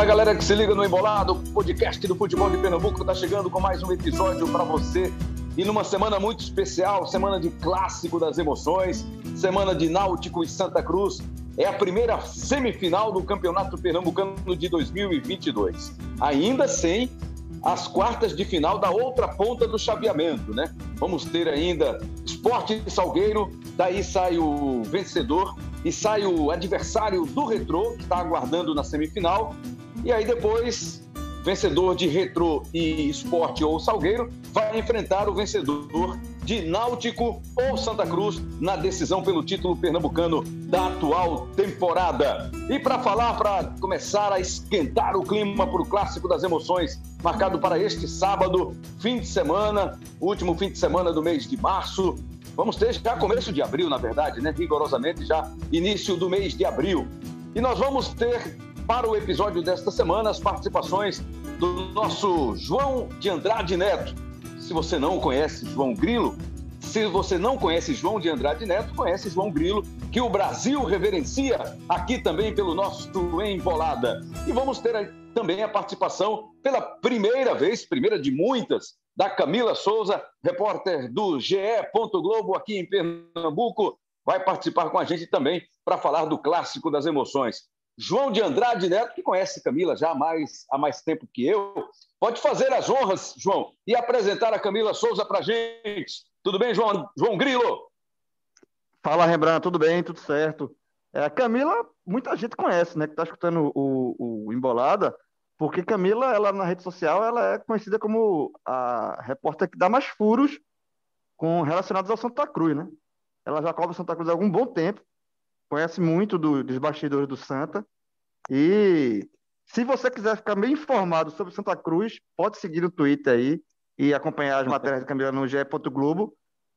Fala galera que se liga no Embolado, o podcast do futebol de Pernambuco está chegando com mais um episódio para você. E numa semana muito especial, semana de clássico das emoções, semana de Náutico e Santa Cruz. É a primeira semifinal do Campeonato Pernambucano de 2022. Ainda sem as quartas de final da outra ponta do chaveamento, né? Vamos ter ainda Esporte Salgueiro, daí sai o vencedor e sai o adversário do Retrô, que está aguardando na semifinal. E aí depois, vencedor de Retrô e Esporte ou Salgueiro vai enfrentar o vencedor de Náutico ou Santa Cruz na decisão pelo título pernambucano da atual temporada. E para falar, para começar a esquentar o clima para o clássico das emoções, marcado para este sábado, fim de semana, último fim de semana do mês de março, Vamos ter já começo de abril, na verdade, né? Rigorosamente já início do mês de abril. E nós vamos ter para o episódio desta semana as participações do nosso João de Andrade Neto. Se você não conhece João Grilo, se você não conhece João de Andrade Neto, conhece João Grilo, que o Brasil reverencia aqui também pelo nosso Embolada. E vamos ter também a participação pela primeira vez, primeira de muitas, da Camila Souza, repórter do GE. Globo aqui em Pernambuco, vai participar com a gente também para falar do clássico das emoções. João de Andrade Neto, que conhece Camila já há mais, há mais tempo que eu, pode fazer as honras, João, e apresentar a Camila Souza para gente. Tudo bem, João, João Grilo? Fala, Rembrandt, tudo bem, tudo certo. É, a Camila, muita gente conhece, né, que está escutando o, o Embolada, porque Camila, ela na rede social, ela é conhecida como a repórter que dá mais furos com relacionados ao Santa Cruz, né? Ela já cobre Santa Cruz há algum bom tempo, conhece muito do, dos bastidores do Santa. E se você quiser ficar bem informado sobre Santa Cruz, pode seguir no Twitter aí e acompanhar as matérias de Camila no GE. Globo,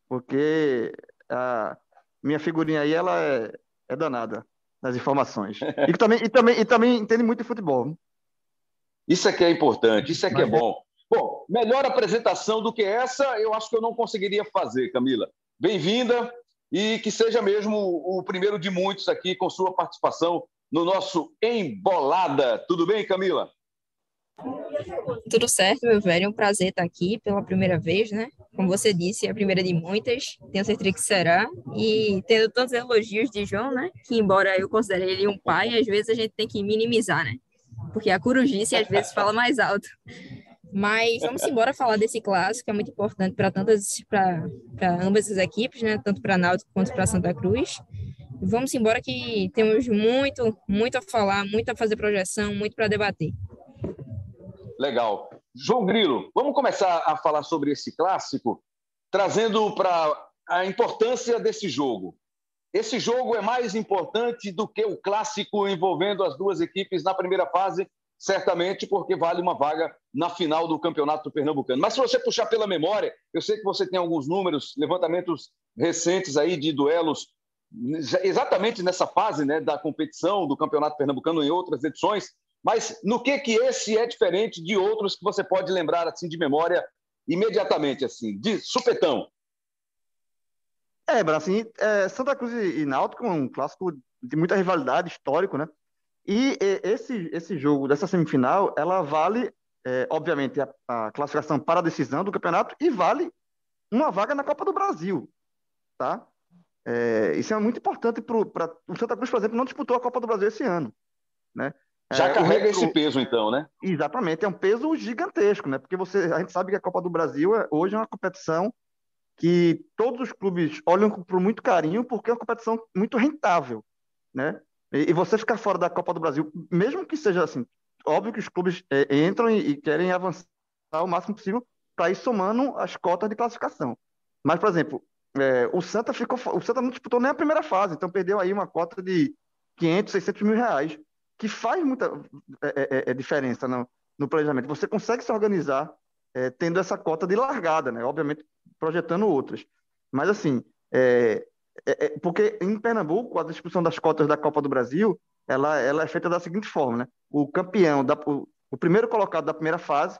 porque a minha figurinha aí ela é, é danada nas informações. E também, e, também, e também entende muito de futebol. Isso é que é importante, isso é que é bom. Bom, melhor apresentação do que essa, eu acho que eu não conseguiria fazer, Camila. Bem-vinda e que seja mesmo o primeiro de muitos aqui com sua participação no nosso Embolada. Tudo bem, Camila? Tudo certo, meu velho. É um prazer estar aqui pela primeira vez, né? Como você disse, é a primeira de muitas. Tenho certeza que será. E tendo tantos elogios de João, né? Que embora eu considere ele um pai, às vezes a gente tem que minimizar, né? porque a corujice às vezes fala mais alto. Mas vamos embora falar desse clássico, que é muito importante para tantas, para ambas as equipes, né? Tanto para Náutico quanto para Santa Cruz. Vamos embora que temos muito, muito a falar, muito a fazer projeção, muito para debater. Legal. João Grilo, vamos começar a falar sobre esse clássico, trazendo para a importância desse jogo. Esse jogo é mais importante do que o clássico envolvendo as duas equipes na primeira fase, certamente porque vale uma vaga na final do Campeonato Pernambucano. Mas se você puxar pela memória, eu sei que você tem alguns números, levantamentos recentes aí de duelos exatamente nessa fase né, da competição do Campeonato Pernambucano em outras edições, mas no que que esse é diferente de outros que você pode lembrar assim de memória imediatamente assim, de supetão? É, assim, é, Santa Cruz e Náutico é um clássico de muita rivalidade, histórico, né? E, esse, esse jogo dessa semifinal, ela vale, é, obviamente, a, a, classificação para a decisão do campeonato e vale uma vaga na Copa do Brasil, tá? É, isso é muito importante para o Santa Cruz, por exemplo, não disputou a Copa do Brasil esse ano, né? Já é, carrega retro... esse peso, então, né? Exatamente, é um peso gigantesco, né? Porque você, a gente sabe que a Copa do Brasil é, hoje é uma competição que todos os clubes olham com muito carinho porque é uma competição muito rentável, né? E, você ficar fora da Copa do Brasil, mesmo que seja assim, óbvio que os clubes é, entram e, e, querem avançar o máximo possível para ir somando as cotas de classificação. Mas, por exemplo, é, o Santa ficou, o Santa não disputou nem a primeira fase, então perdeu aí uma cota de 500, 600 mil reais, que faz muita é, é, é, diferença no, no planejamento. Você consegue se organizar é, tendo essa cota de largada, né? Obviamente projetando outras. Mas, assim, é, é, é, porque em Pernambuco, a distribuição das cotas da Copa do Brasil, ela, ela é feita da seguinte forma, né? O campeão, da, o, o primeiro colocado da primeira fase,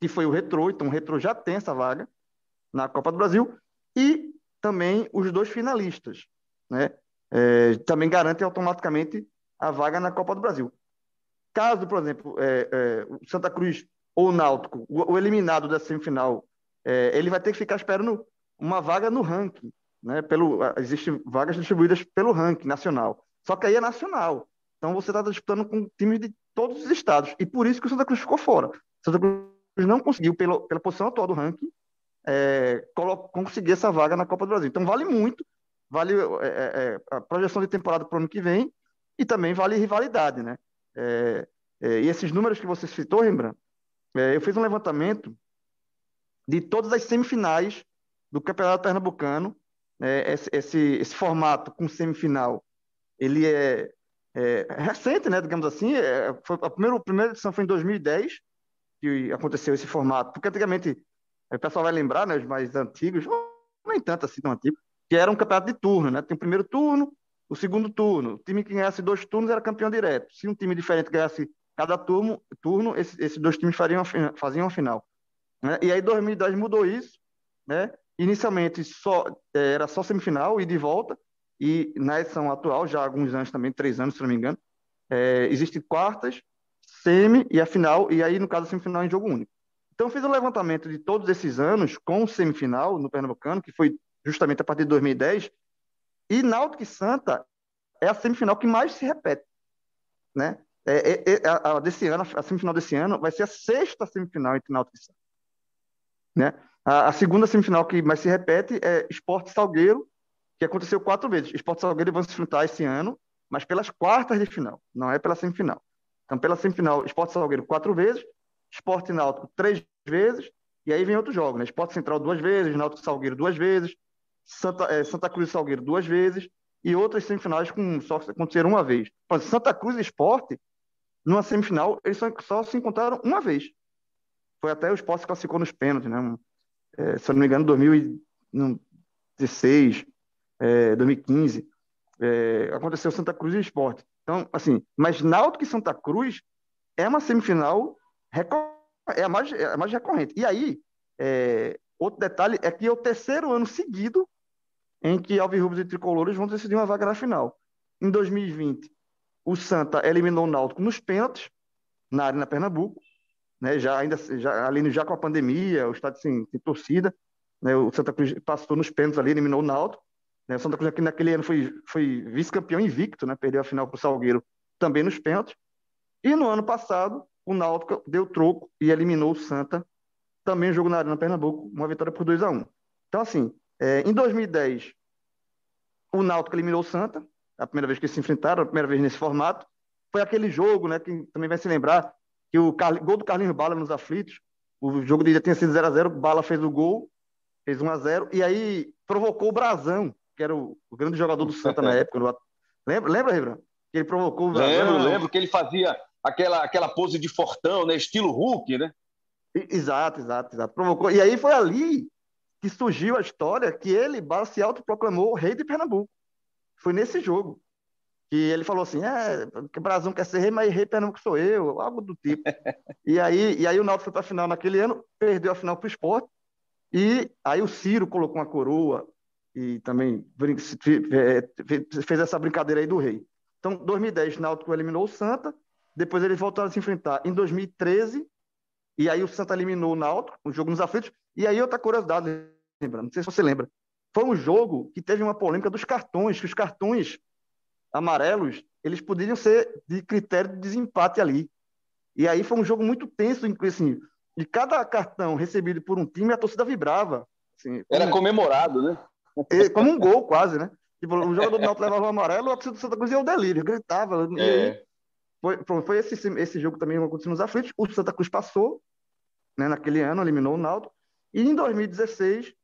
que foi o Retro, então o Retro já tem essa vaga na Copa do Brasil, e também os dois finalistas, né? É, também garantem automaticamente a vaga na Copa do Brasil. caso, por exemplo, é, é, o Santa Cruz ou o Náutico, o, o eliminado da semifinal, é, ele vai ter que ficar esperando uma vaga no ranking, né? Pelo, existem vagas distribuídas pelo ranking nacional. Só que aí é nacional. Então você está disputando com times de todos os estados. E por isso que o Santa Cruz ficou fora. O Santa Cruz não conseguiu, pela, pela posição atual do ranking, é, conseguir essa vaga na Copa do Brasil. Então vale muito, vale é, é, é a projeção de temporada para o ano que vem e também vale rivalidade, né? É, é, e esses números que você citou, Rembrandt, eu fiz um levantamento de todas as semifinais do Campeonato Pernambucano. Esse, esse, esse formato com semifinal, ele é é, recente, né, digamos assim. É, foi, a, primeira, a primeira edição foi em 2010, que aconteceu esse formato, porque antigamente, o pessoal vai lembrar, né, os mais antigos, nem tanto assim tão antigo, que era um campeonato de turno, né? Tem o primeiro turno, o segundo turno. O time que ganhasse dois turnos era campeão direto. Se um time diferente ganhasse cada turno, turno esses, esses dois times fariam, faziam a final. Né? E aí 2010 mudou isso, né? Inicialmente só é, era só semifinal e de volta, e na edição atual, já há alguns anos também, três anos, se não me engano, é, existem quartas, semi e a final, e aí, no caso, a semifinal em jogo único. Então, fiz o um levantamento de todos esses anos com semifinal no Pernambucano, que foi justamente a partir de 2010, e Náutico e Santa é a semifinal que mais se repete, né? É, é, é a, a, desse ano, a semifinal desse ano vai ser a sexta semifinal entre Náutico e Santa, né? A, a segunda semifinal que mais se repete é Esporte Salgueiro que aconteceu quatro vezes. Esporte Salgueiro vão se enfrentar esse ano, mas pelas quartas de final, não é pela semifinal. Então, pela semifinal, Esporte Salgueiro quatro vezes, Esporte Náutico três vezes, e aí vem outros jogos, né? Esporte Central duas vezes, Náutico Salgueiro duas vezes, Santa, é, Santa Cruz Salgueiro duas vezes, e outras semifinais com só aconteceram uma vez. Mas Santa Cruz e Esporte, numa semifinal, eles só, só se encontraram uma vez. Foi até o Esporte que classificou nos pênaltis, né? É, se eu não me engano, 2016, é, 2015, é, aconteceu Santa Cruz e Esporte. Então, assim, mas Náutico e Santa Cruz é uma semifinal é a mais, é a mais recorrente. E aí, é, outro detalhe é que é o terceiro ano seguido em que Alvirrubos e Tricolores vão decidir uma vaga na final. Em 2020, o Santa eliminou o Náutico nos pênaltis, na Arena Pernambuco, né, já, ainda, já, ali já com a pandemia, o estádio sem, sem torcida, né, o Santa Cruz passou nos pênaltis ali, eliminou o Náutico, né? O Santa Cruz aqui naquele ano foi, foi vice-campeão invicto, né? perdeu a final para o Salgueiro também nos pênaltis. E no ano passado, o Náutico deu troco e eliminou o Santa, também jogo na Arena Pernambuco, uma vitória por 2 a 1 Então, assim, é, em 2010, o Náutico eliminou o Santa, a primeira vez que se enfrentaram, a primeira vez nesse formato. Foi aquele jogo, né, que também vai se lembrar, que o Carli, gol do Carlinhos Bala nos aflitos, o jogo de já tinha sido 0 a 0 Bala fez o gol, fez 1 a 0 e aí provocou o Brasão, que era o, o grande jogador do Santa na época. No... Lembra, lembra, Rebran? Que ele provocou o Lembro, lembro que ele fazia aquela, aquela pose de fortão, né? Estilo Hulk, né? Exato, exato, exato. Provocou. E aí foi ali que surgiu a história que ele se autoproclamou rei de Pernambuco. Foi nesse jogo. Que ele falou assim: é, que o Brasil quer ser rei, mas rei Pernambuco sou eu, algo do tipo. e, aí, e aí o Náutico foi para a final naquele ano, perdeu a final para o esporte. E aí o Ciro colocou uma coroa e também é, fez essa brincadeira aí do rei. Então, 2010, Náutico eliminou o Santa, depois eles voltaram a se enfrentar em 2013, e aí o Santa eliminou o Náutico, o jogo nos aflitos, e aí outra curiosidade, lembrando, não sei se você lembra, foi um jogo que teve uma polêmica dos cartões, que os cartões amarelos, eles poderiam ser de critério de desempate ali. E aí foi um jogo muito tenso, assim, de cada cartão recebido por um time, a torcida vibrava. Assim, Era comemorado, né? como um gol quase, né? Tipo, o jogador do Náutico levava o amarelo, o do Santa Cruz ia o delírio, gritava. É. Aí, foi, foi esse, esse jogo também aconteceu nos aflitos. O Santa Cruz passou, né, naquele ano, eliminou o Náutico. E em 2016,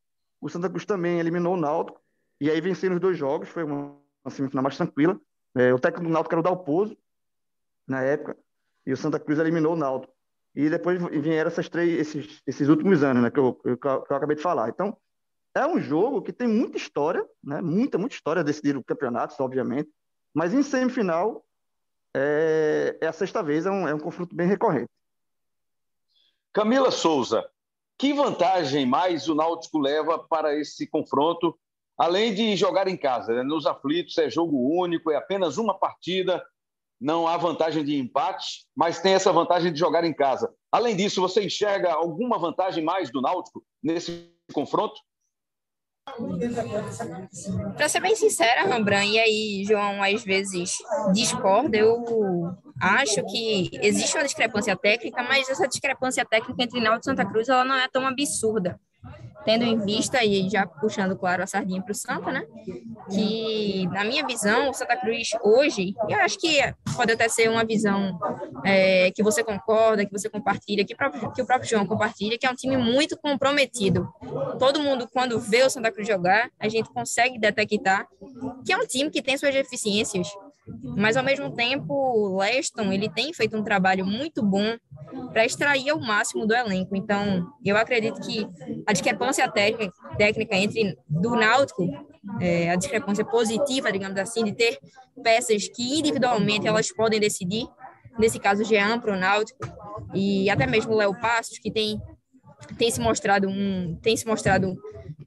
o Santa Cruz também eliminou o Náutico. E aí venceu os dois jogos, foi uma semifinal mais tranquila. É, o técnico do Náutico era o Dalpozo, na época, e o Santa Cruz eliminou o Náutico. E depois vieram essas três, esses, esses últimos anos, né, que eu, que eu, que eu acabei de falar. Então, é um jogo que tem muita história, né? muita, muita história, decidir campeonatos, obviamente, mas em semifinal é, é a sexta vez, é um, é um confronto bem recorrente. Camila Souza, que vantagem mais o Náutico leva para esse confronto, além de jogar em casa? Né? Nos aflitos é jogo único, é apenas uma partida. não há vantagem de empate, mas tem essa vantagem de jogar em casa. Além disso, você enxerga alguma vantagem mais do Náutico nesse confronto? Para ser bem sincera, Rambran, e aí João às vezes discorda, eu acho que existe uma discrepância técnica, mas essa discrepância técnica entre Náutico e Santa Cruz ela não é tão absurda tendo em vista, e já puxando, claro, a sardinha para o Santa, né? Que, na minha visão, o Santa Cruz hoje, e eu acho que pode até ser uma visão é, que você concorda, que você compartilha, que, que o próprio João compartilha, que é um time muito comprometido. Todo mundo, quando vê o Santa Cruz jogar, a gente consegue detectar que é um time que tem suas deficiências, mas ao mesmo tempo o Leston ele tem feito um trabalho muito bom para extrair o máximo do elenco. Então, eu acredito que a discrepância técnica, técnica entre do Náutico, é, a discrepância positiva, digamos assim, de ter peças que individualmente elas podem decidir, nesse caso Jean para o Náutico e até mesmo o Léo Passos, que tem tem se mostrado um tem se mostrado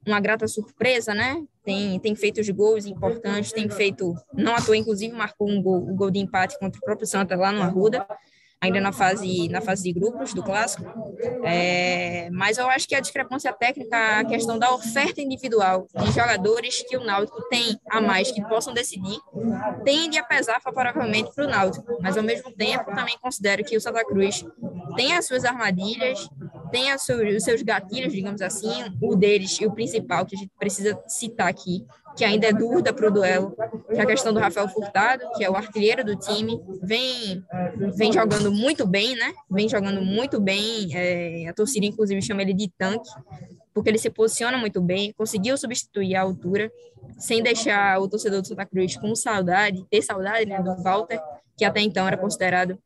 uma grata surpresa, né? Tem, tem feito os gols importantes, tem feito, não à toa, inclusive marcou um gol, um gol de empate contra o próprio Santa lá no Arruda ainda na fase, na fase de grupos do clássico. É, mas eu acho que a discrepância técnica, a questão da oferta individual de jogadores que o Náutico tem a mais que possam decidir, tende a pesar favoravelmente para o Náutico. Mas ao mesmo tempo, também considero que o Santa Cruz tem as suas armadilhas, tem os seus gatilhos, digamos assim, o deles e o principal que a gente precisa citar aqui, que ainda é dúvida para o duelo, que é a questão do Rafael Furtado, que é o artilheiro do time, vem, vem jogando muito bem, né? Vem jogando muito bem. É, a torcida, inclusive, chama ele de tanque, porque ele se posiciona muito bem, conseguiu substituir a altura, sem deixar o torcedor do Santa Cruz com saudade, ter saudade né, do Walter, que até então era considerado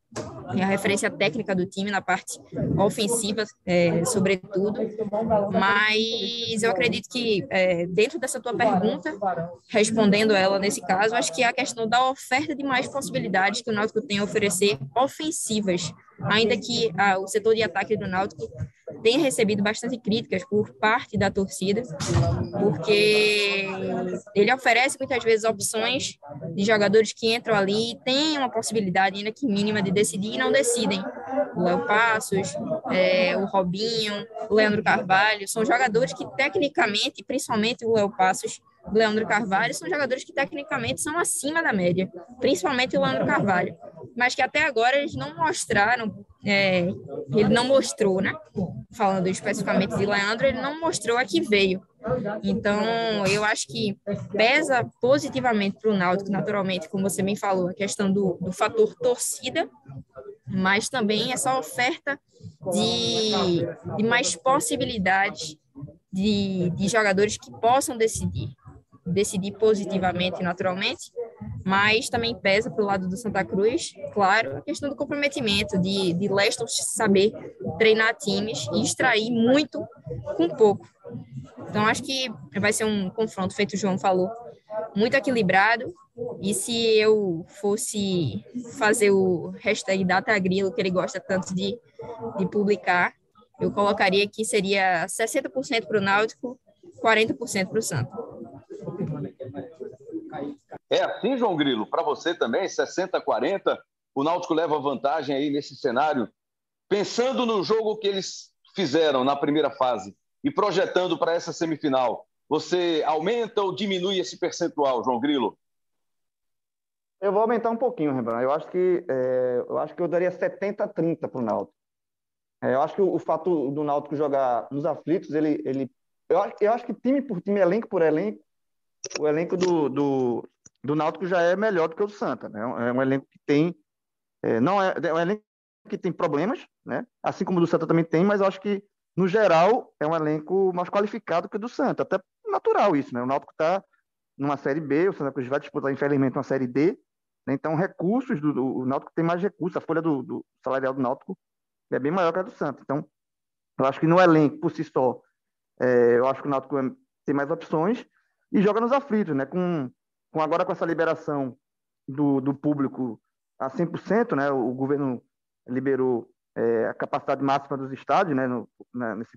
a referência técnica do time na parte ofensiva, é, sobretudo. Mas eu acredito que, é, dentro dessa tua pergunta, respondendo ela nesse caso, acho que é a questão da oferta de mais possibilidades que o Náutico tem a oferecer ofensivas, ainda que a, o setor de ataque do Náutico tenha recebido bastante críticas por parte da torcida, porque ele oferece muitas vezes opções de jogadores que entram ali e têm uma possibilidade, ainda que mínima, de decidir e não decidem. O Léo Passos, é, o Robinho, o Leandro Carvalho, são jogadores que tecnicamente, principalmente o Léo Passos, Leandro Carvalho, são jogadores que tecnicamente são acima da média, principalmente o Leandro Carvalho, mas que até agora eles não mostraram, é, ele não mostrou, né? Falando especificamente de Leandro, ele não mostrou a que veio. Então, eu acho que pesa positivamente para o Náutico, naturalmente, como você bem falou, a questão do, do fator torcida, mas também essa oferta de, de mais possibilidades de, de jogadores que possam decidir, decidir positivamente, naturalmente, mas também pesa para o lado do Santa Cruz, claro, a questão do comprometimento, de, de Leston saber treinar times e extrair muito com pouco. Então, acho que vai ser um confronto, feito o João falou, muito equilibrado. E se eu fosse fazer o hashtag Data Grilo, que ele gosta tanto de, de publicar, eu colocaria que seria 60% para o Náutico, 40% para o Santos. É assim, João Grilo? Para você também, 60-40, o Náutico leva vantagem aí nesse cenário, pensando no jogo que eles fizeram na primeira fase e projetando para essa semifinal. Você aumenta ou diminui esse percentual, João Grilo? Eu vou aumentar um pouquinho, Rembrandt. Eu acho que é, eu acho que eu daria 70-30 para o Náutico. É, eu acho que o, o, fato do Náutico jogar nos aflitos, ele, ele eu, acho, eu acho que time por time, elenco por elenco, o elenco do, do, do Náutico já é melhor do que o do Santa. Né? É um elenco que tem. É, não é, é um elenco que tem problemas, né? assim como o do Santa também tem, mas acho que, no geral, é um elenco mais qualificado que o do Santa. Até natural isso, né? O Náutico está numa Série B, o Santa Cruz vai disputar, infelizmente, uma Série D. Né? Então, recursos do, do o Náutico tem mais recursos. A folha do, do, salarial do Náutico é bem maior que a do Santa. Então, eu acho que no elenco, por si só, é, eu acho que o Náutico é, tem mais opções e joga nos aflitos, né? Com com agora com essa liberação do, do público a 100%, né, o, governo liberou é, a capacidade máxima dos estádios, né, no, né, nesse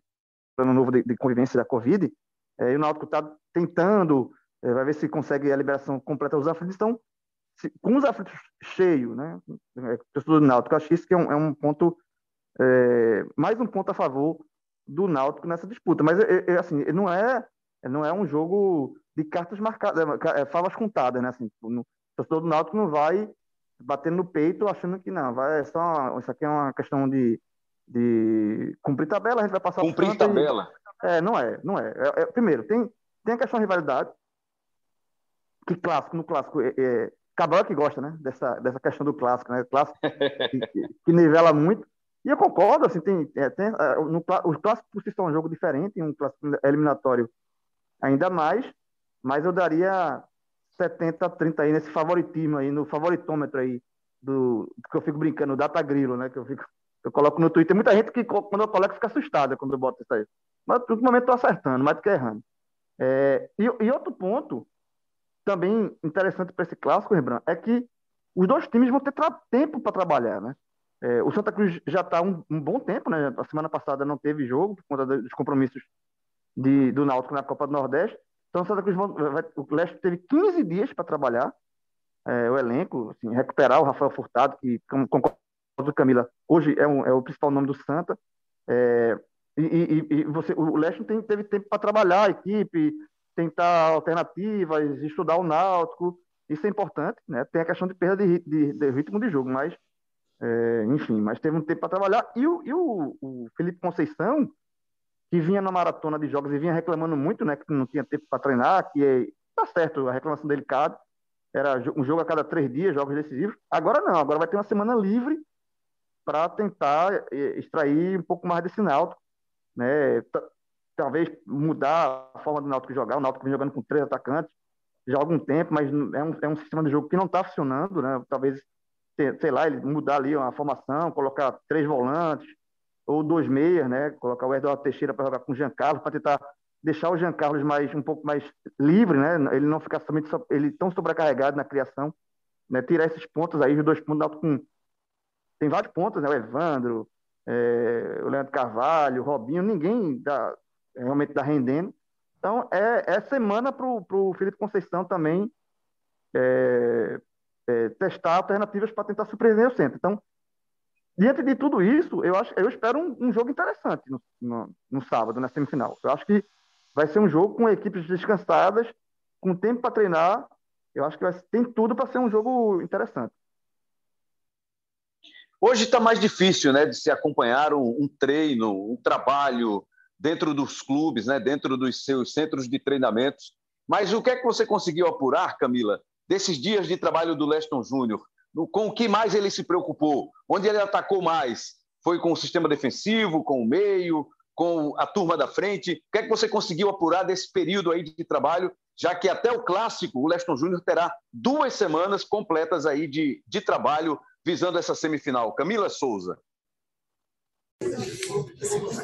plano novo de, de, convivência da Covid, é, e o Náutico está tentando, é, vai ver se consegue a liberação completa dos aflitos, então se, com os aflitos cheios, né? É, torcedor do Náutico, acho que isso que é um, é um ponto, é, mais um ponto a favor do Náutico nessa disputa. Mas, é, assim, não é, não é um jogo de cartas marcadas, é, favas contadas, né? Assim, tipo, no, o torcedor do Náutico não vai batendo no peito achando que não, vai, é só, isso aqui é uma questão de, de cumprir tabela, a gente vai passar Cumprir tabela. E, é, não é, não é. é, é primeiro, tem, tem a questão de rivalidade, que clássico, no clássico, é, é, Cabral que gosta, né, dessa, dessa questão do clássico, né, clássico que, que, nivela muito, e eu concordo, assim, tem, é, tem é, no, os clássicos por si são um jogo diferente, um clássico eliminatório ainda mais, mas eu daria 70 a 30 aí nesse favoritismo aí, no favoritômetro aí, do, que eu fico brincando, o data grilo, né, que eu fico, eu coloco no Twitter, muita gente que quando eu coloco fica assustada quando eu boto isso aí, mas no momento tô acertando, mais do que errando. É, e, e outro ponto também interessante para esse clássico, Rembrandt, é que os dois times vão ter tempo para trabalhar, né? É, o Santa Cruz já está um, um, bom tempo, né? A semana passada não teve jogo por conta dos compromissos de, do Náutico na Copa do Nordeste. Então, Santa Cruz o Leste teve 15 dias para trabalhar é, o elenco, assim, recuperar o Rafael Furtado, que, como concordo com Camila, hoje é, um, é, o principal nome do Santa. É, e, e, e, você, o Leste teve tempo para trabalhar a equipe, tentar alternativas, estudar o Náutico, isso é importante, né? Tem a questão de perda de, de, de ritmo de jogo, mas, é, enfim, mas teve um tempo para trabalhar. E, o, e o, o, Felipe Conceição, que vinha na maratona de jogos e vinha reclamando muito, né? Que não tinha tempo para treinar, que é, tá certo, a reclamação delicada, era um jogo a cada três dias, jogos decisivos. Agora não, agora vai ter uma semana livre para tentar é, extrair um pouco mais desse Náutico, né? talvez mudar a forma do Náutico jogar. O Náutico vem jogando com três atacantes já há algum tempo, mas é um, é um sistema de jogo que não está funcionando, né? Talvez, sei lá, ele mudar ali uma formação, colocar três volantes ou dois meias, né? Colocar o Eduardo Teixeira para jogar com o Jean Carlos, para tentar deixar o Jean Carlos mais, um pouco mais livre, né? Ele não ficar somente ele tão sobrecarregado na criação, né? Tirar esses pontos aí, os dois pontos com tem vários pontos, né? O Evandro, é, o Leandro Carvalho, o Robinho, ninguém dá, realmente está rendendo. Então, é, é semana para o Felipe Conceição também é, é, testar alternativas para tentar surpreender o centro. Então, diante de tudo isso, eu, acho, eu espero um, um jogo interessante no, no, no, sábado, na semifinal. Eu acho que vai ser um jogo com equipes descansadas, com tempo para treinar. Eu acho que vai, tem tudo para ser um jogo interessante. Hoje está mais difícil né, de se acompanhar um, um treino, um trabalho dentro dos clubes, né, dentro dos seus centros de treinamentos. Mas o que é que você conseguiu apurar, Camila, desses dias de trabalho do Leston Júnior? Com o que mais ele se preocupou? Onde ele atacou mais? Foi com o sistema defensivo, com o meio, com a turma da frente? O que é que você conseguiu apurar desse período aí de trabalho, já que até o clássico, o Leston Júnior terá duas semanas completas aí de, de trabalho visando essa semifinal. Camila Souza.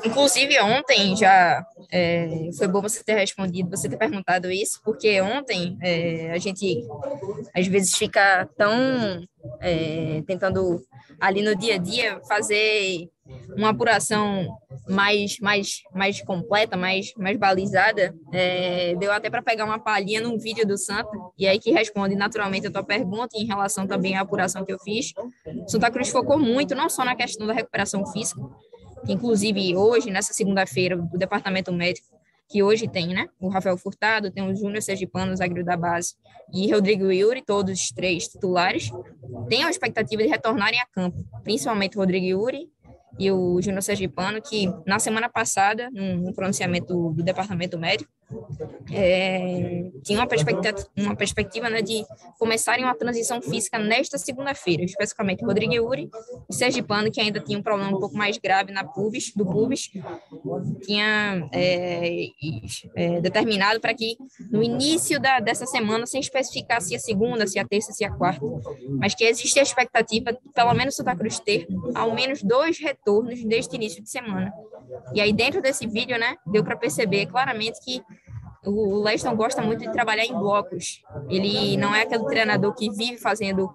Inclusive, ontem já é, foi bom você ter respondido, você ter perguntado isso, porque ontem é, a gente às vezes fica tão é, tentando ali no dia a dia fazer uma apuração mais mais mais completa, mais mais balizada, é, deu até para pegar uma palhinha num vídeo do Santa e aí que responde naturalmente a tua pergunta em relação também à apuração que eu fiz. Santa Cruz focou muito não só na questão da recuperação física, inclusive hoje, nessa segunda-feira, o departamento médico, que hoje tem, né? O Rafael Furtado, tem o Júnior Sergipano, zagueiro da base, e Rodrigo Yuri, todos os três titulares, tem a expectativa de retornarem a campo, principalmente Rodrigo Yuri e o Júnior Sergipano, que na semana passada, no pronunciamento do departamento médico, é, tinha uma perspectiva, uma perspectiva né, de começarem uma transição física nesta segunda-feira, especificamente Rodrigo Uri e Sergipano, que ainda tinha um problema um pouco mais grave na pubis, do pubis, tinha é, é, determinado para que no início da, dessa semana, sem especificar se a segunda, se a terça, se a quarta, mas que existe a expectativa, pelo menos Santa Cruz ter, ao menos dois retornos deste início de semana. E aí, dentro desse vídeo, né, deu para perceber claramente que o Leston gosta muito de trabalhar em blocos. Ele não é aquele treinador que vive fazendo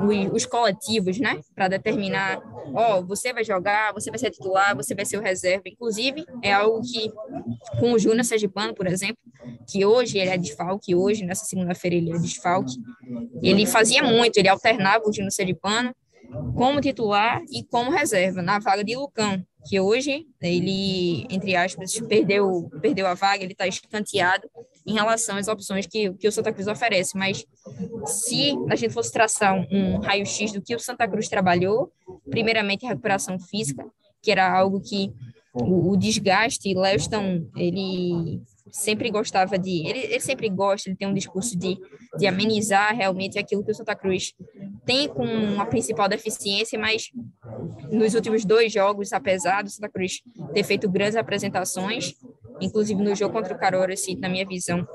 os, os coletivos, né? Para determinar, ó, oh, você vai jogar, você vai ser titular, você vai ser o reserva. Inclusive, é algo que, com o Júnior Sergipano, por exemplo, que hoje ele é desfalque, hoje, nessa segunda-feira, ele é desfalque. Ele fazia muito, ele alternava o Gino Seripano como titular e como reserva, na vaga de Lucão, que hoje ele, entre aspas, perdeu, perdeu a vaga, ele está escanteado em relação às opções que, que o Santa Cruz oferece. Mas se a gente fosse traçar um, um raio-x do que o Santa Cruz trabalhou, primeiramente recuperação física, que era algo que o, o desgaste, Leston, ele sempre gostava de. Ele, ele, sempre gosta, ele tem um discurso de, de amenizar realmente aquilo que o Santa Cruz tem com a principal deficiência, mas nos últimos dois jogos, apesar do Santa Cruz ter feito grandes apresentações, inclusive no jogo contra o Carora, assim, na minha visão,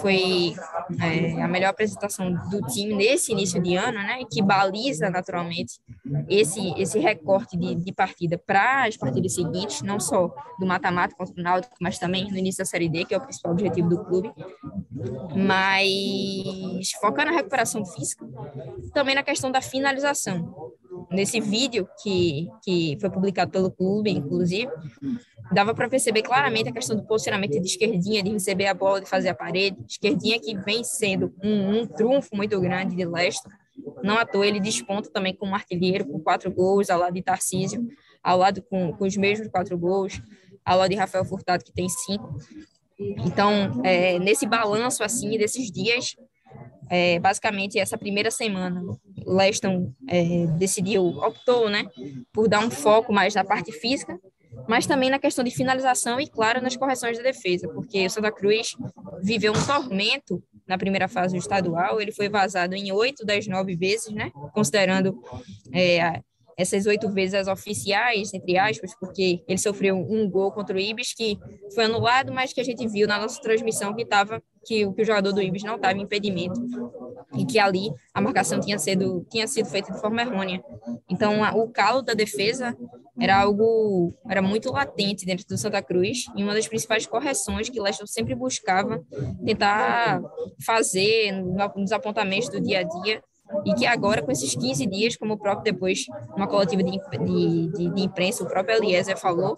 foi é, a melhor apresentação do time nesse início de ano, né, que baliza naturalmente esse, esse recorte de, de partida para as partidas seguintes, não só do mata-mata contra o Náutico, mas também no início da Série D, que é o principal objetivo do clube, mas focar na recuperação física, também na questão da finalização. Nesse vídeo que, que foi publicado pelo clube, inclusive, dava para perceber claramente a questão do posicionamento de esquerdinha, de receber a bola, de fazer a parede. Esquerdinha que vem sendo um, um trunfo muito grande de Leicester. Não à toa ele desponta também como artilheiro, com quatro gols, ao lado de Tarcísio, ao lado com, com os mesmos quatro gols, ao lado de Rafael Furtado, que tem cinco. Então, é, nesse balanço assim desses dias, é, basicamente essa primeira semana, Leston é, decidiu, optou, né, por dar um foco mais na parte física, mas também na questão de finalização e, claro, nas correções da defesa, porque o Santa Cruz viveu um tormento na primeira fase do estadual, ele foi vazado em oito das nove vezes, né, considerando é, essas oito vezes as oficiais, entre aspas, porque ele sofreu um gol contra o Ibis que foi anulado, mas que a gente viu na nossa transmissão que estava que, que o jogador do Ibis não estava em impedimento e que ali a marcação tinha sido tinha sido feita de forma errônea. Então a, o calo da defesa era algo era muito latente dentro do Santa Cruz e uma das principais correções que o Lester sempre buscava tentar fazer nos apontamentos do dia a dia e que agora, com esses 15 dias, como o próprio depois, numa coletiva de, de, de, de imprensa, o próprio Eliezer falou,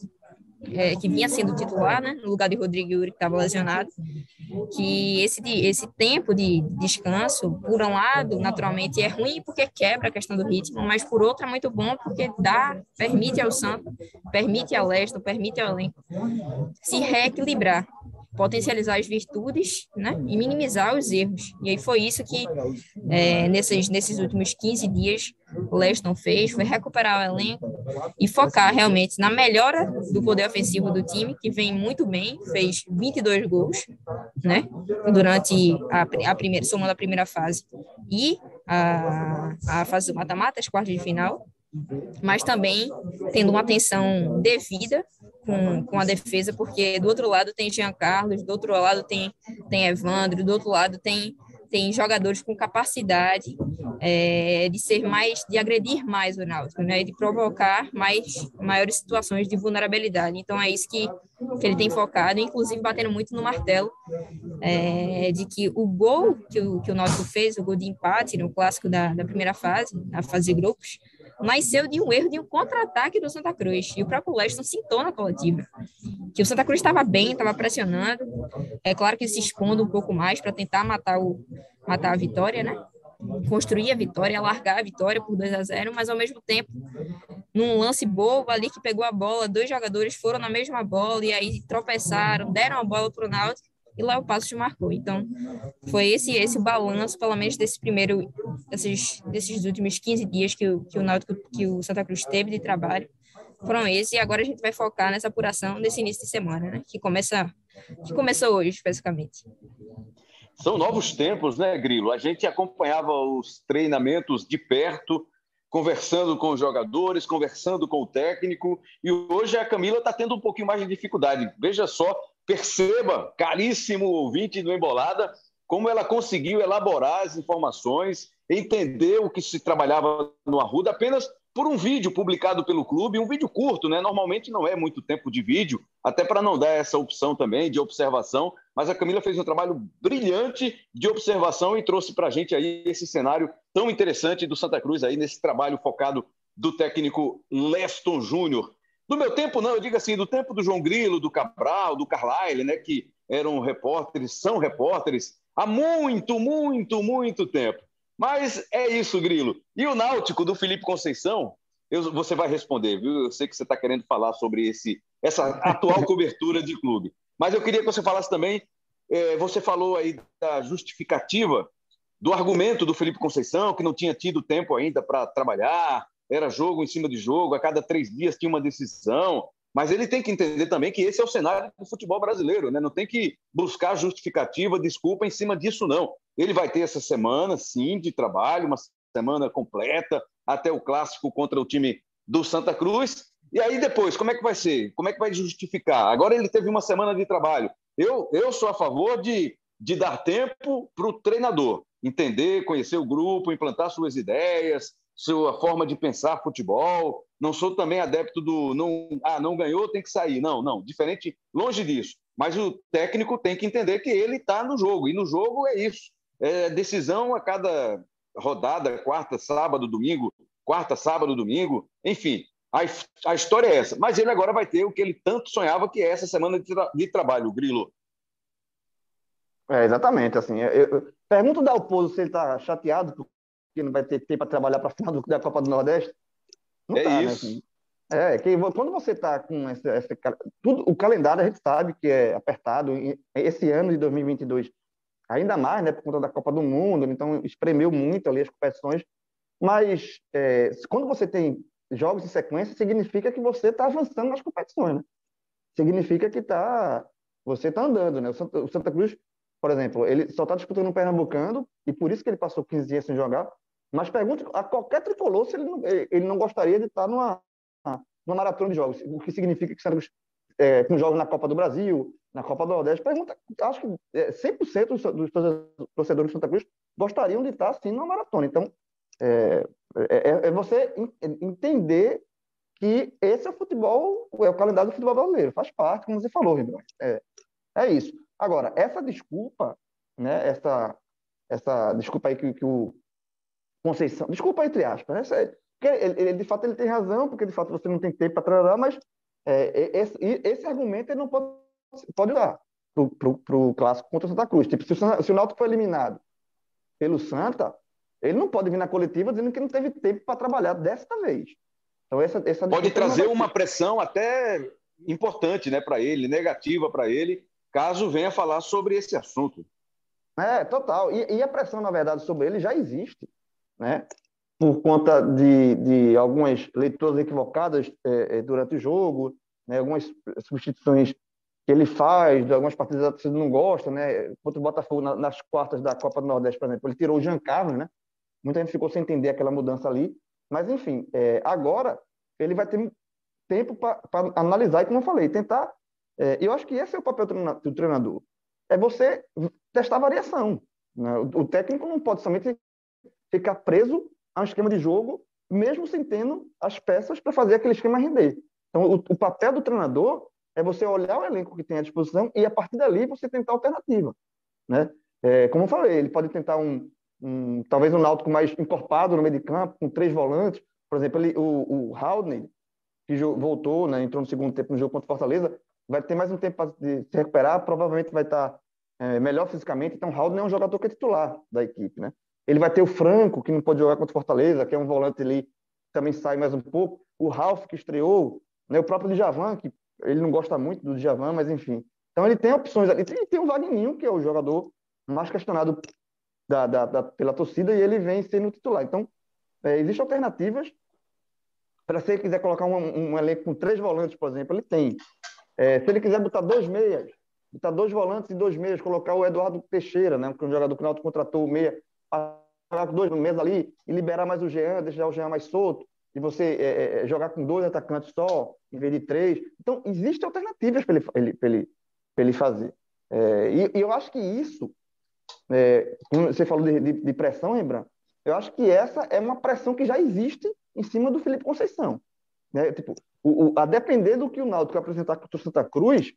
é, que vinha sendo titular, né, no lugar de Rodrigo Yuri, que estava lesionado, que esse, esse tempo de descanso, por um lado, naturalmente é ruim porque quebra a questão do ritmo, mas por outro é muito bom porque dá, permite ao Santos, permite ao Leston, permite ao elenco se reequilibrar potencializar as virtudes né, e minimizar os erros. E aí foi isso que, é, nesses, nesses últimos 15 dias, o Leston fez, foi recuperar o elenco e focar realmente na melhora do poder ofensivo do time, que vem muito bem, fez 22 gols né, durante a, a primeira, somando a primeira fase e a, a fase do mata-mata, as quartas de final, mas também tendo uma atenção devida com, com a defesa, porque do outro lado tem Jean Carlos, do outro lado tem, tem Evandro, do outro lado tem, tem jogadores com capacidade é, de ser mais, de agredir mais o Náutico, né, de provocar mais maiores situações de vulnerabilidade. Então é isso que, que ele tem focado, inclusive batendo muito no martelo é, de que o gol que o, que o Náutico fez, o gol de empate no clássico da, da primeira fase, na fase de grupos, nasceu de um erro de um contra-ataque do Santa Cruz. E o próprio Leston sentou na coletiva. Que o Santa Cruz estava bem, estava pressionando. É claro que se expondo um pouco mais para tentar matar, o, matar a vitória, né? Construir a vitória, largar a vitória por 2 a 0 mas ao mesmo tempo, num lance bobo ali que pegou a bola, dois jogadores foram na mesma bola e aí tropeçaram, deram a bola para o Náutico e lá o Passos marcou. Então, foi esse esse o balanço, pelo menos desse primeiro, desses, desses últimos 15 dias que o, que o Náutico, que o Santa Cruz teve de trabalho, foram esses, e agora a gente vai focar nessa apuração desse início de semana, né, que começa, que começou hoje, especificamente. São novos tempos, né, Grilo? A gente acompanhava os treinamentos de perto, conversando com os jogadores, conversando com o técnico, e hoje a Camila está tendo um pouquinho mais de dificuldade. Veja só Perceba, caríssimo ouvinte do Embolada, como ela conseguiu elaborar as informações, entender o que se trabalhava no Arruda apenas por um vídeo publicado pelo clube, um vídeo curto, né? Normalmente não é muito tempo de vídeo, até para não dar essa opção também de observação, mas a Camila fez um trabalho brilhante de observação e trouxe para a gente aí esse cenário tão interessante do Santa Cruz aí nesse trabalho focado do técnico Leston Júnior. Do meu tempo, não, eu digo assim, do tempo do João Grilo, do Cabral, do Carlyle, né, que eram repórteres, são repórteres há muito, muito, muito tempo. Mas é isso, Grilo. E o Náutico do Felipe Conceição, eu, você vai responder, viu? Eu sei que você está querendo falar sobre esse, essa atual cobertura de clube. Mas eu queria que você falasse também. É, você falou aí da justificativa do argumento do Felipe Conceição, que não tinha tido tempo ainda para trabalhar, era jogo em cima de jogo, a cada três dias tinha uma decisão. Mas ele tem que entender também que esse é o cenário do futebol brasileiro, né? Não tem que buscar justificativa, desculpa em cima disso, não. Ele vai ter essa semana, sim, de trabalho, uma semana completa, até o clássico contra o time do Santa Cruz. E aí depois, como é que vai ser? Como é que vai justificar? Agora ele teve uma semana de trabalho. Eu, eu sou a favor de, de dar tempo para o treinador entender, conhecer o grupo, implantar suas ideias, sua forma de pensar futebol. Não sou também adepto do não, ah, não ganhou, tem que sair. Não, não, diferente, longe disso. Mas o técnico tem que entender que ele está no jogo, e no jogo é isso. É decisão a cada rodada, quarta, sábado, domingo, quarta, sábado, domingo, enfim. A, a história é essa. Mas ele agora vai ter o que ele tanto sonhava, que é essa semana de, tra de trabalho, Grilo. É, exatamente. Assim, eu, eu, pergunto ao Dalpozo se ele está chateado porque não vai ter tempo para trabalhar para a final da Copa do Nordeste. Não é tá, né, isso. Né. É, que quando você está com esse, esse, tudo, o calendário a gente sabe que é apertado. Esse ano de 2022, ainda mais, né, por conta da Copa do Mundo, então espremeu muito ali as competições. Mas é, quando você tem jogos em sequência, significa que você está avançando nas competições, né? Significa que tá, você está andando, né? O Santa, o Santa Cruz por exemplo, ele só está disputando o Pernambucano, e por isso que ele passou 15 dias sem jogar. Mas pergunte a qualquer tricolor se ele não, ele não gostaria de estar numa, numa maratona de jogos, o que significa que Santos, é, com jogos na Copa do Brasil, na Copa do Nordeste, pergunta, acho que 100% dos, dos torcedores do Santa Cruz gostariam de estar assim numa maratona. Então, é, é, é você entender que esse é o futebol, é o calendário do futebol brasileiro, faz parte, como você falou, Ribeirão. É, é isso. Agora, essa desculpa, né, essa, essa desculpa aí que, que o Conceição, desculpa entre aspas, né, essa, ele, ele, de fato ele tem razão, porque de fato você não tem tempo para trabalhar, mas é, esse, esse, argumento ele não pode, pode dar para o clássico contra o Santa Cruz. Tipo, se o, se o Náutico foi eliminado pelo Santa, ele não pode vir na coletiva dizendo que não teve tempo para trabalhar desta vez. Então, essa, essa pode trazer uma pressão até importante né, para ele, negativa para ele, caso venha falar sobre esse assunto. É, total. E, e, a pressão, na verdade, sobre ele já existe, né? Por conta de, de algumas leituras equivocadas é, é durante o jogo, né? algumas substituições que ele faz, de algumas partidas que você não gosta, né? Contra o Botafogo na, nas quartas da Copa do Nordeste, por exemplo, ele tirou o Jean Carlos, né? Muita gente ficou sem entender aquela mudança ali. Mas, enfim, é, agora ele vai ter tempo para analisar e, como eu falei, tentar é, eu acho que esse é o papel do treinador. É você testar variação. Né? O, técnico não pode somente ficar preso a um esquema de jogo, mesmo sem tendo as peças para fazer aquele esquema render. Então, o, o, papel do treinador é você olhar o elenco que tem à disposição e, a partir dali, você tentar alternativa. Né? É, como eu falei, ele pode tentar um, um, talvez um náutico mais encorpado no meio de campo, com três volantes. Por exemplo, ele, o, o Haldney, que voltou, né, entrou no segundo tempo no jogo contra o Fortaleza, vai ter mais um tempo para se recuperar, provavelmente vai estar é, melhor fisicamente. Então, Raul é um jogador que é titular da equipe, né? Ele vai ter o Franco, que não pode jogar contra o Fortaleza, que é um volante ali, também sai mais um pouco. O Ralf, que estreou, né? o próprio Djavan, que ele não gosta muito do Djavan, mas enfim. Então, ele tem opções ali. E tem o Vagninho, que é o jogador mais questionado da, da, da, pela torcida, e ele vem sendo titular. Então, é, existem alternativas. Para se ele quiser colocar um, um elenco com três volantes, por exemplo, ele tem. É, se ele quiser botar dois meias, botar dois volantes e dois meias, colocar o Eduardo Teixeira, né, que é um jogador que o Náutico contratou o meia, jogar com dois meias ali e liberar mais o Jean, deixar o Jean mais solto, e você é, é, é, jogar com dois atacantes só, em vez de três. Então, existem alternativas para ele, ele, ele, ele fazer. É, e, e, eu acho que isso, é, você falou de, de, de pressão, Rembrandt, eu acho que essa é uma pressão que já existe em cima do Felipe Conceição. Né? Tipo, o, o, a depender do que o Náutico apresentar contra o Santa Cruz,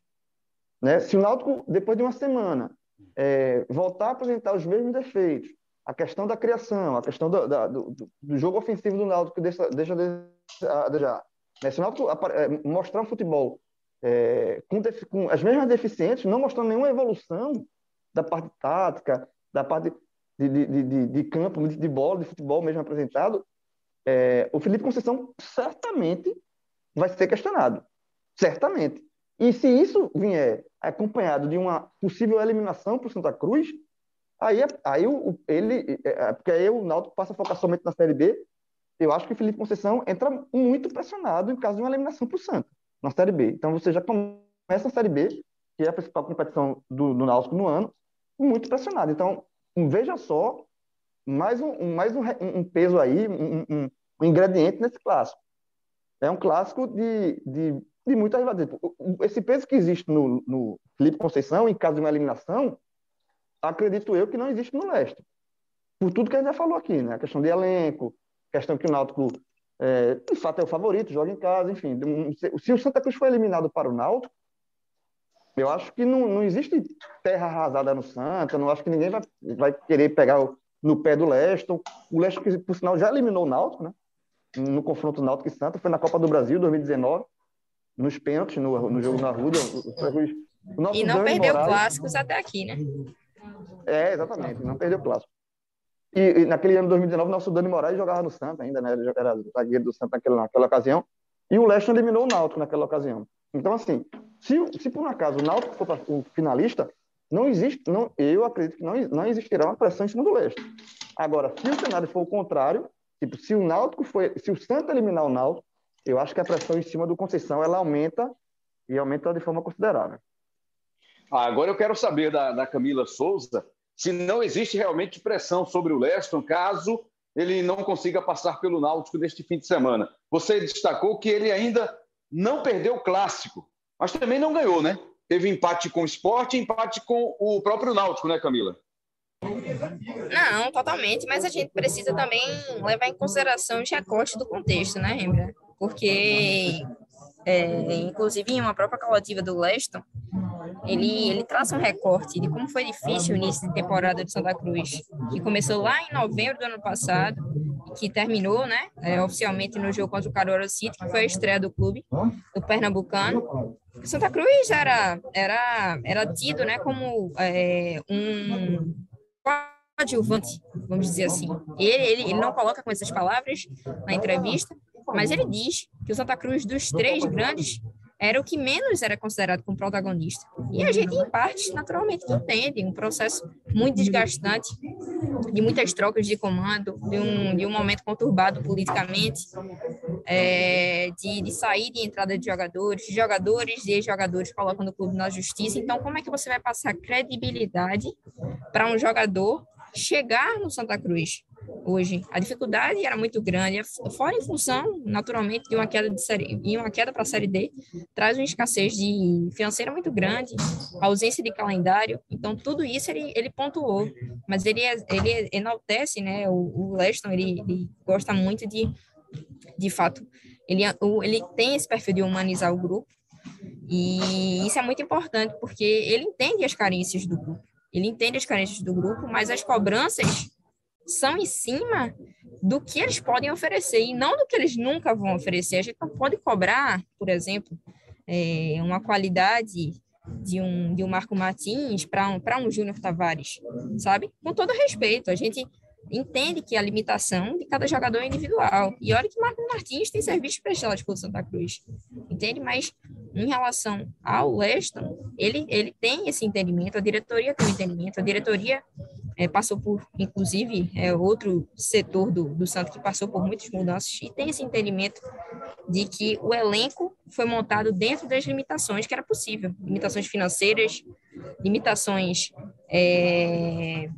né? se o Náutico, depois de uma semana, é, voltar a apresentar os mesmos defeitos, a questão da criação, a questão do, da, do, do jogo ofensivo do Náutico que deixa, deixa. Né? Se o Náutico é, mostrar um futebol é, com, com, as mesmas deficientes, não mostrando nenhuma evolução da parte tática, da parte de, de, de, de campo, de bola, de futebol mesmo apresentado, é, o Felipe Conceição certamente vai ser questionado. Certamente. E se isso vier acompanhado de uma possível eliminação para o Santa Cruz, aí, aí o, ele, é, é, porque aí o Náutico passa a focar somente na Série B, eu acho que o Felipe Conceição entra muito pressionado em caso de uma eliminação para o Santa, na Série B. Então você já começa a Série B, que é a principal competição do, do Náutico no ano, muito pressionado. Então, veja só, mais um, mais um, um peso aí, um, um, um, ingrediente nesse clássico. É um clássico de, de, de muita rivalidade. Esse peso que existe no, no Felipe Conceição, em caso de uma eliminação, acredito eu que não existe no leste. Por tudo que a gente já falou aqui, né? A questão de elenco, questão que o Náutico, é, de fato, é o favorito, joga em casa, enfim. Se o Santa Cruz for eliminado para o Náutico, eu acho que não, não existe terra arrasada no Santa, não acho que ninguém vai, vai querer pegar o, no pé do Leston. O Leston, que, por sinal, já eliminou o Náutico, né? No confronto Náutico e Santa, foi na Copa do Brasil, 2019, nos pênaltis, no, no jogo na Ruda. O, e não perdeu clássicos até aqui, né? É, exatamente, não perdeu clássico. E, e, naquele ano de 2019, nosso Dani Moraes jogava no Santa ainda, né? Ele era zagueiro do Santa naquela, naquela ocasião. E o Leston eliminou o Náutico naquela ocasião. Então, assim, se, se por um acaso o Náutico for o finalista, não existe, não, eu acredito que não, não existirá uma pressão em cima do Leste. Agora, se o cenário for o contrário, tipo, se o Náutico foi, se o Santa eliminar o Náutico, eu acho que a pressão em cima do Conceição ela aumenta e aumenta de forma considerável. Ah, agora eu quero saber da, da Camila Souza se não existe realmente pressão sobre o Leston caso ele não consiga passar pelo Náutico neste fim de semana. Você destacou que ele ainda não perdeu o clássico mas também não ganhou, né? Teve empate com o esporte e empate com o próprio Náutico, né, Camila? Não, totalmente, mas a gente precisa também levar em consideração os recortes do contexto, né, Rembrandt? Porque, é, inclusive, em uma própria coletiva do Leston, ele, ele traça um recorte de como foi difícil o início de temporada de Santa Cruz, que começou lá em novembro do ano passado, que terminou, né, é, oficialmente no jogo contra o Caruaru City, que foi a estreia do clube, do Pernambucano. Santa Cruz era, era, era tido, né, como é, um coadjuvante, vamos dizer assim. Ele, ele, ele não coloca com essas palavras na entrevista, mas ele diz que o Santa Cruz, dos três grandes, era o que menos era considerado como protagonista. E a gente, em parte, naturalmente entende um processo muito desgastante, de muitas trocas de comando, de um, de um momento conturbado politicamente, é, de, de saída e entrada de jogadores, de jogadores e jogadores colocando o clube na justiça. Então, como é que você vai passar credibilidade para um jogador chegar no Santa Cruz? Hoje. A dificuldade era muito grande, fora em função, naturalmente, de uma queda de série, e uma queda para a série D, traz uma escassez de financeira muito grande, ausência de calendário. Então, tudo isso ele, ele pontuou, mas ele, ele enaltece, né? O, o Leston, ele, ele gosta muito de, de fato, ele, ele tem esse perfil de humanizar o grupo, e isso é muito importante, porque ele entende as carências do grupo. Ele entende as carências do grupo, mas as cobranças são em cima do que eles podem oferecer e não do que eles nunca vão oferecer. A gente não pode cobrar, por exemplo, é, uma qualidade de um, de um Marco Martins para um, um Júnior Tavares, sabe? Com todo respeito, a gente entende que a limitação de cada jogador é individual. E olha que Marco Martins tem serviço prestado pelo Santa Cruz, entende? Mas em relação ao Leston, ele, ele tem esse entendimento, a diretoria tem um entendimento, a diretoria é, passou por, inclusive, é outro setor do, do Santos que passou por muitas mudanças e tem esse entendimento de que o elenco foi montado dentro das limitações que era possível, limitações financeiras, limitações é,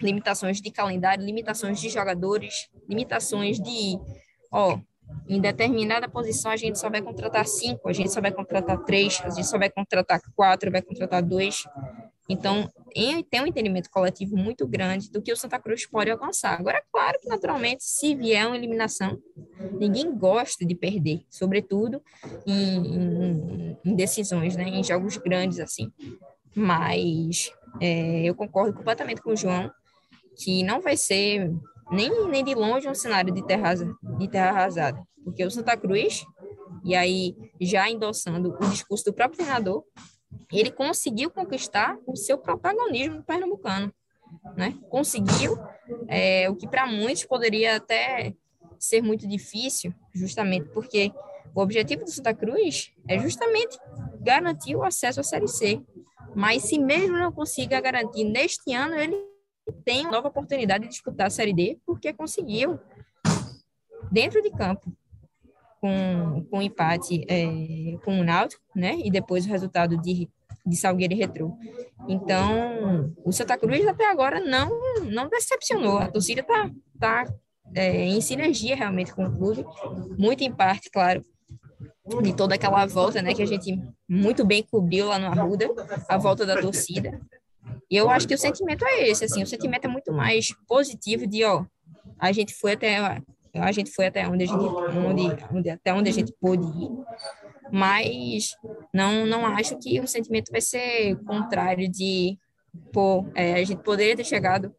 limitações de calendário, limitações de jogadores, limitações de, ó, em determinada posição a gente só vai contratar cinco, a gente só vai contratar três, a gente só vai contratar quatro, vai contratar dois. Então, tem um entendimento coletivo muito grande do que o Santa Cruz pode alcançar. Agora, é claro que, naturalmente, se vier uma eliminação, ninguém gosta de perder, sobretudo em, em, em decisões, né, em jogos grandes assim. Mas é, eu concordo completamente com o João que não vai ser nem, nem de longe um cenário de terra, de terra arrasada, porque o Santa Cruz e aí já endossando o discurso do próprio treinador, ele conseguiu conquistar o seu protagonismo no Pernambucano, né? Conseguiu é, o que para muitos poderia até ser muito difícil, justamente porque o objetivo do Santa Cruz é justamente garantir o acesso à Série C. Mas se mesmo não consiga garantir neste ano, ele tem uma nova oportunidade de disputar a Série D, porque conseguiu, dentro de campo, com, com empate é, com o Náutico, né? E depois o resultado de, de Salgueiro e Retrô. Então, o Santa Cruz até agora não, não decepcionou. A torcida está tá, é, em sinergia realmente com o clube, muito em parte, claro, de toda aquela volta, né, que a gente muito bem cobriu lá no Arruda, a volta da torcida. E eu acho que o sentimento é esse, assim, o sentimento é muito mais positivo de, ó, a gente foi até a gente foi até onde a gente onde, onde até onde a gente pôde ir, mas não não acho que o sentimento vai ser contrário de pô, é, a gente poderia ter chegado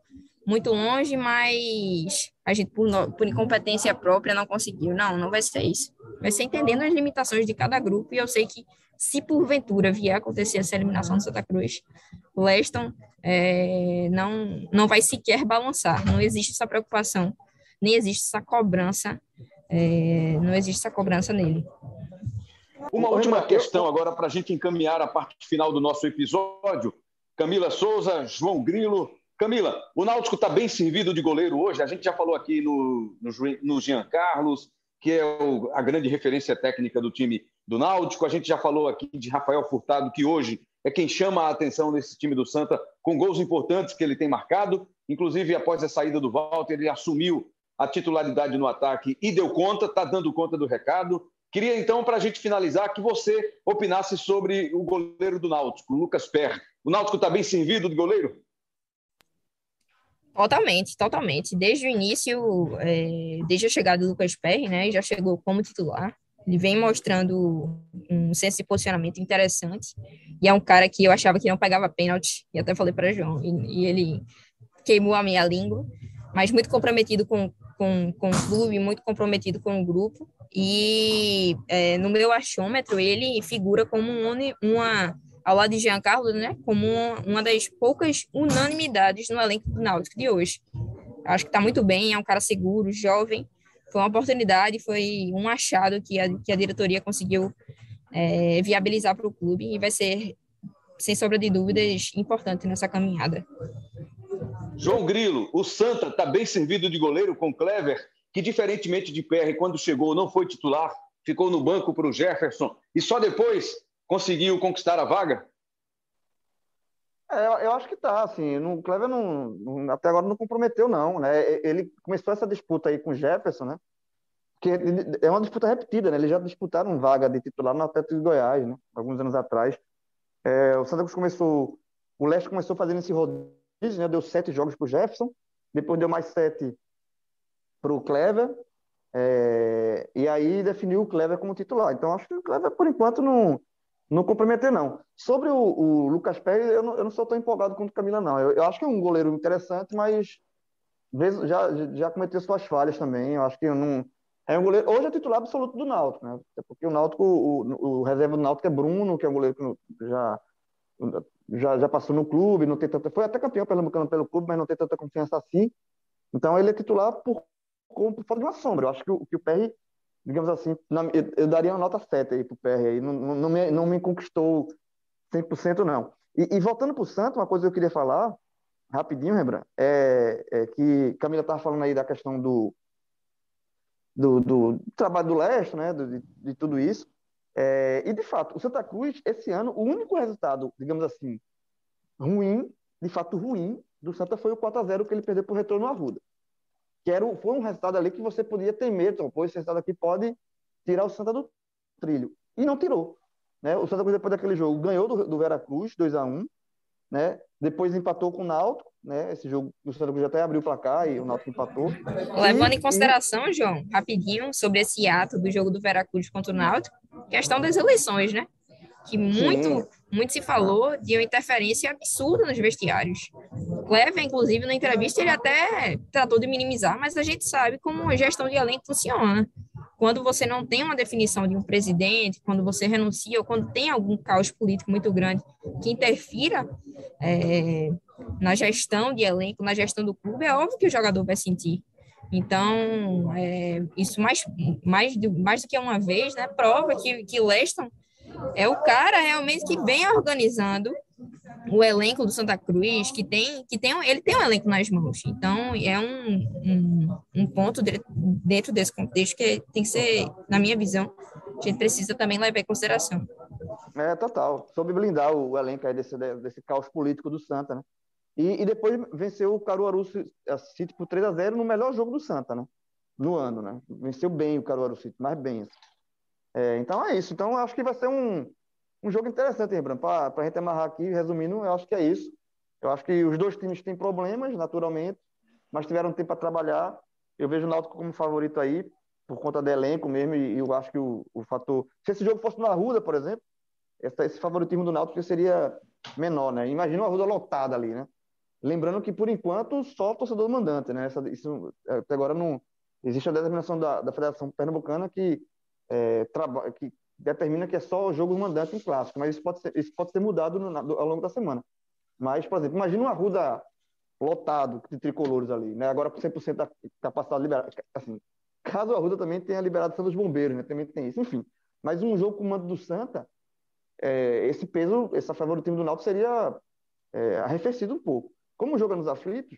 muito longe, mas a gente, por, por incompetência própria, não conseguiu. Não, não vai ser isso. Vai ser entendendo as limitações de cada grupo, e eu sei que se porventura vier acontecer essa eliminação do Santa Cruz, Leston é, não, não vai sequer balançar. Não existe essa preocupação, nem existe essa cobrança, é, não existe essa cobrança nele. Uma última questão agora para a gente encaminhar a parte final do nosso episódio. Camila Souza, João Grilo, Camila, o Náutico está bem servido de goleiro hoje. A gente já falou aqui no, no, no Jean Carlos, que é o, a grande referência técnica do time do Náutico. A gente já falou aqui de Rafael Furtado, que hoje é quem chama a atenção nesse time do Santa, com gols importantes que ele tem marcado. Inclusive, após a saída do Walter, ele assumiu a titularidade no ataque e deu conta, está dando conta do recado. Queria, então, para a gente finalizar, que você opinasse sobre o goleiro do Náutico, Lucas Perry. O Náutico está bem servido de goleiro? Totalmente, totalmente. Desde o início, é, desde a chegada do Lucas Perry, né, já chegou como titular. Ele vem mostrando um senso de posicionamento interessante. E é um cara que eu achava que não pegava pênalti, e até falei para João, e, e, ele queimou a minha língua, mas muito comprometido com, com, com o clube, muito comprometido com o grupo. E é, no meu achômetro, ele figura como um, uma ao lado de Jean Carlos, né, como uma das poucas unanimidades no elenco do Náutico de hoje. Acho que está muito bem, é um cara seguro, jovem. Foi uma oportunidade, foi um achado que a, que a diretoria conseguiu é, viabilizar para o clube e vai ser, sem sombra de dúvidas, importante nessa caminhada. João Grilo, o Santa está bem servido de goleiro com Clever, que diferentemente de PR, quando chegou não foi titular, ficou no banco para o Jefferson e só depois conseguiu conquistar a vaga? É, eu acho que tá, assim, o Clever não, até agora não comprometeu, não, né? Ele começou essa disputa aí com o Jefferson, né? Que é uma disputa repetida, né? Eles já disputaram vaga de titular no Atlético de Goiás, né? Alguns anos atrás. É, o Santa Cruz começou, o Leste começou fazendo esse né? Deu sete jogos pro Jefferson, depois deu mais sete pro Clever, é, e aí definiu o Clever como titular. Então acho que o Clever, por enquanto, não não comprometer, não. Sobre o, o Lucas Pérez, eu não, eu não, sou tão empolgado quanto o Camila, não. Eu, eu, acho que é um goleiro interessante, mas já, já cometeu suas falhas também. Eu acho que não. É um goleiro. Hoje é titular absoluto do Náutico, né? Porque o Náutico, o, o reserva do Náutico é Bruno, que é um goleiro que já, já, já passou no clube, não tem tanta. Foi até campeão pernambucano pelo clube, mas não tem tanta confiança assim. Então ele é titular por, por, por falta de uma sombra. Eu acho que o, que o PR digamos assim, eu, eu, daria uma nota 7 aí pro PR aí, não, não, me, não me conquistou 100% não. E, e voltando pro Santos, uma coisa que eu queria falar, rapidinho, Rembrandt, é, é que Camila estava falando aí da questão do, do, do, trabalho do Leste, né, de, de tudo isso, é, e de fato, o Santa Cruz, esse ano, o único resultado, digamos assim, ruim, de fato ruim, do Santa foi o 4x0 que ele perdeu por retorno Arruda que era, foi um resultado ali que você podia ter medo, então, pô, esse resultado aqui pode tirar o Santa do trilho. E não tirou. Né? O Santa Cruz, depois daquele jogo, ganhou do, do Veracruz, 2 a 1 né? Depois empatou com o Náutico, né? Esse jogo o Santa Cruz até abriu para cá e o Náutico empatou. Levando e, em consideração, e... João, rapidinho, sobre esse ato do jogo do Veracruz contra o Náutico, questão das eleições, né? Que muito Sim muito se falou de uma interferência absurda nos vestiários. Clever, inclusive, na entrevista, ele até tratou de minimizar, mas a gente sabe como a gestão de elenco funciona. quando você não tem uma definição de um presidente, quando você renuncia, ou quando tem algum caos político muito grande que interfira é, na gestão de elenco, na gestão do clube, é óbvio que o jogador vai sentir. Então, é, isso mais, mais, do, mais do que uma vez, né, prova que, que Leston é o cara realmente que vem organizando o elenco do Santa Cruz, que tem, que tem ele tem um elenco nas mãos. Então, é um, um, um ponto dentro desse contexto que tem que ser, na minha visão, a gente precisa também levar em consideração. É, total. Soube blindar o elenco aí desse, desse caos político do Santa, né? E, e depois venceu o Caruaru City por 3 a 0 no melhor jogo do Santa, né? No ano, né? Venceu bem o Caruaru City, mais bem. Assim. É, então é isso. Então acho que vai ser um, um jogo interessante, hein, Para a gente amarrar aqui, resumindo, eu acho que é isso. Eu acho que os dois times têm problemas, naturalmente, mas tiveram tempo para trabalhar. Eu vejo o Náutico como favorito aí, por conta do elenco mesmo, e eu acho que o, o fator. Se esse jogo fosse no Arruda, por exemplo, esse, esse favoritismo do Náutico seria menor, né? Imagina uma Arruda lotada ali, né? Lembrando que, por enquanto, só o torcedor mandante, né? Essa, isso, até agora não. Existe a determinação da, da Federação Pernambucana que, é, que determina que é só jogos mandantes em clássico, mas isso pode ser, isso pode ser mudado no, ao longo da semana. Mas, por exemplo, imagina uma Ruda lotado de tricolores ali, né? Agora com 100% da capacidade liberada. Assim, caso a Ruda também tenha liberado dos bombeiros, né? Também tem isso. Enfim, mas um jogo com o mando do Santa, é, esse peso, esse favoritismo do Náutico seria é, arrefecido um pouco. Como joga nos aflitos,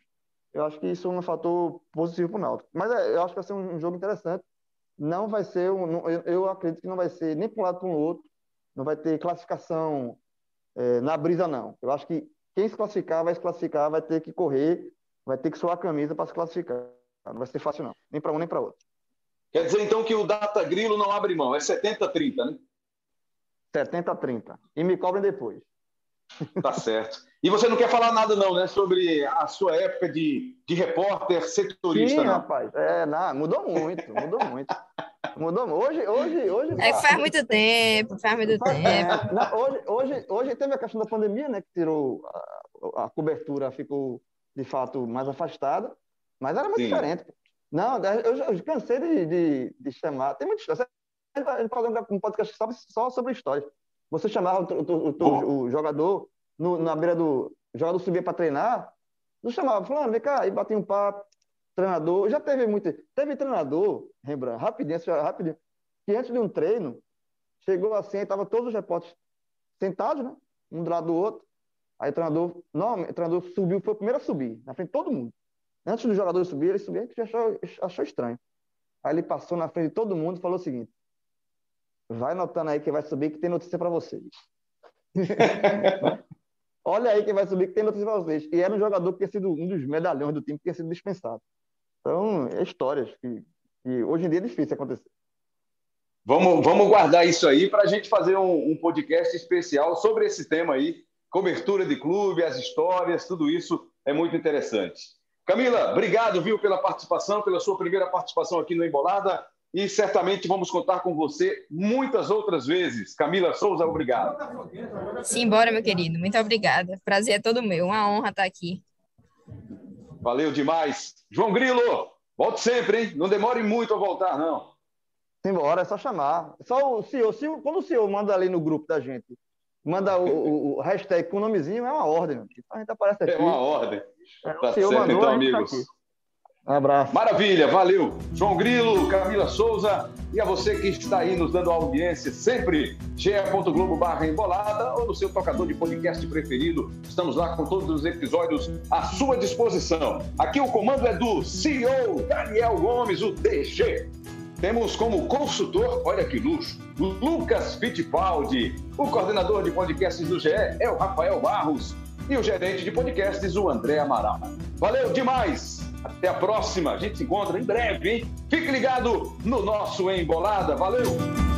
eu acho que isso é um fator positivo para o Náutico. Mas é, eu acho que vai ser um jogo interessante não vai ser, um, eu acredito que não vai ser nem para um lado para o outro, não vai ter classificação é, na brisa, não. Eu acho que quem se classificar vai se classificar, vai ter que correr, vai ter que suar a camisa para se classificar. Não vai ser fácil, não, nem para um nem para outro. Quer dizer, então, que o Data Grilo não abre mão, é 70-30, né? 70-30. E me cobrem depois. Tá certo. E você não quer falar nada, não, né? Sobre a sua época de, de repórter setorista, Sim, não? rapaz. É, não, mudou muito, mudou muito. Mudou hoje, hoje, hoje. É que faz muito tempo, faz muito faz, tempo. É, não, hoje, hoje, hoje teve a questão da pandemia, né? Que tirou a, a cobertura, ficou de fato mais afastada, mas era muito Sim. diferente. Não, eu, eu cansei de, de, de, chamar. Tem muita história. A gente fazer um podcast só sobre histórias. Você chamava o, o, o, o jogador no, na beira do. O jogador subia para treinar, não chamava, falando, vem cá, e batia um papo. Treinador, já teve muito. Teve treinador, Rembrandt, rapidinho, rapidinho, que antes de um treino, chegou assim, aí tava todos os repórteres sentados, né? Um do lado do outro. Aí o treinador, não, o treinador subiu, foi o primeiro a subir, na frente de todo mundo. Antes do jogador subir, ele subiu, gente achou, achou estranho. Aí ele passou na frente de todo mundo e falou o seguinte: vai notando aí que vai subir que tem notícia para vocês. Olha aí quem vai subir que tem notícia para vocês. E era um jogador que tinha sido um dos medalhões do time que tinha sido dispensado. Então, é histórias que, que hoje em dia é difícil acontecer. Vamos, vamos guardar isso aí para a gente fazer um, um, podcast especial sobre esse tema aí, cobertura de clube, as histórias, tudo isso é muito interessante. Camila, obrigado, viu, pela participação, pela sua primeira participação aqui no Embolada e certamente vamos contar com você muitas outras vezes. Camila Souza, obrigado. Simbora, meu querido. Muito obrigada. Prazer é todo meu. Uma honra estar aqui. Valeu demais. João Grilo, volte sempre, hein? Não demore muito a voltar, não. Simbora, é só chamar. Só o senhor, se, quando o senhor manda ali no grupo da gente, manda o, o, hashtag com o nomezinho, é uma ordem. Então a gente aparece aqui. É uma ordem. É, tá certo, então, tá amigos. Tá um abraço. Maravilha, valeu. João Grilo, Camila Souza e a você que está aí nos dando audiência sempre, ge.globo barra embolada ou no seu tocador de podcast preferido. Estamos lá com todos os episódios à sua disposição. Aqui o comando é do CEO Daniel Gomes, o DG. Temos como consultor, olha que luxo, Lucas Fittipaldi. O coordenador de podcasts do GE é o Rafael Barros. E o gerente de podcasts, o André Amaral. Valeu demais! Até a próxima. A gente se encontra em breve, hein? Fique ligado no nosso Embolada. Valeu!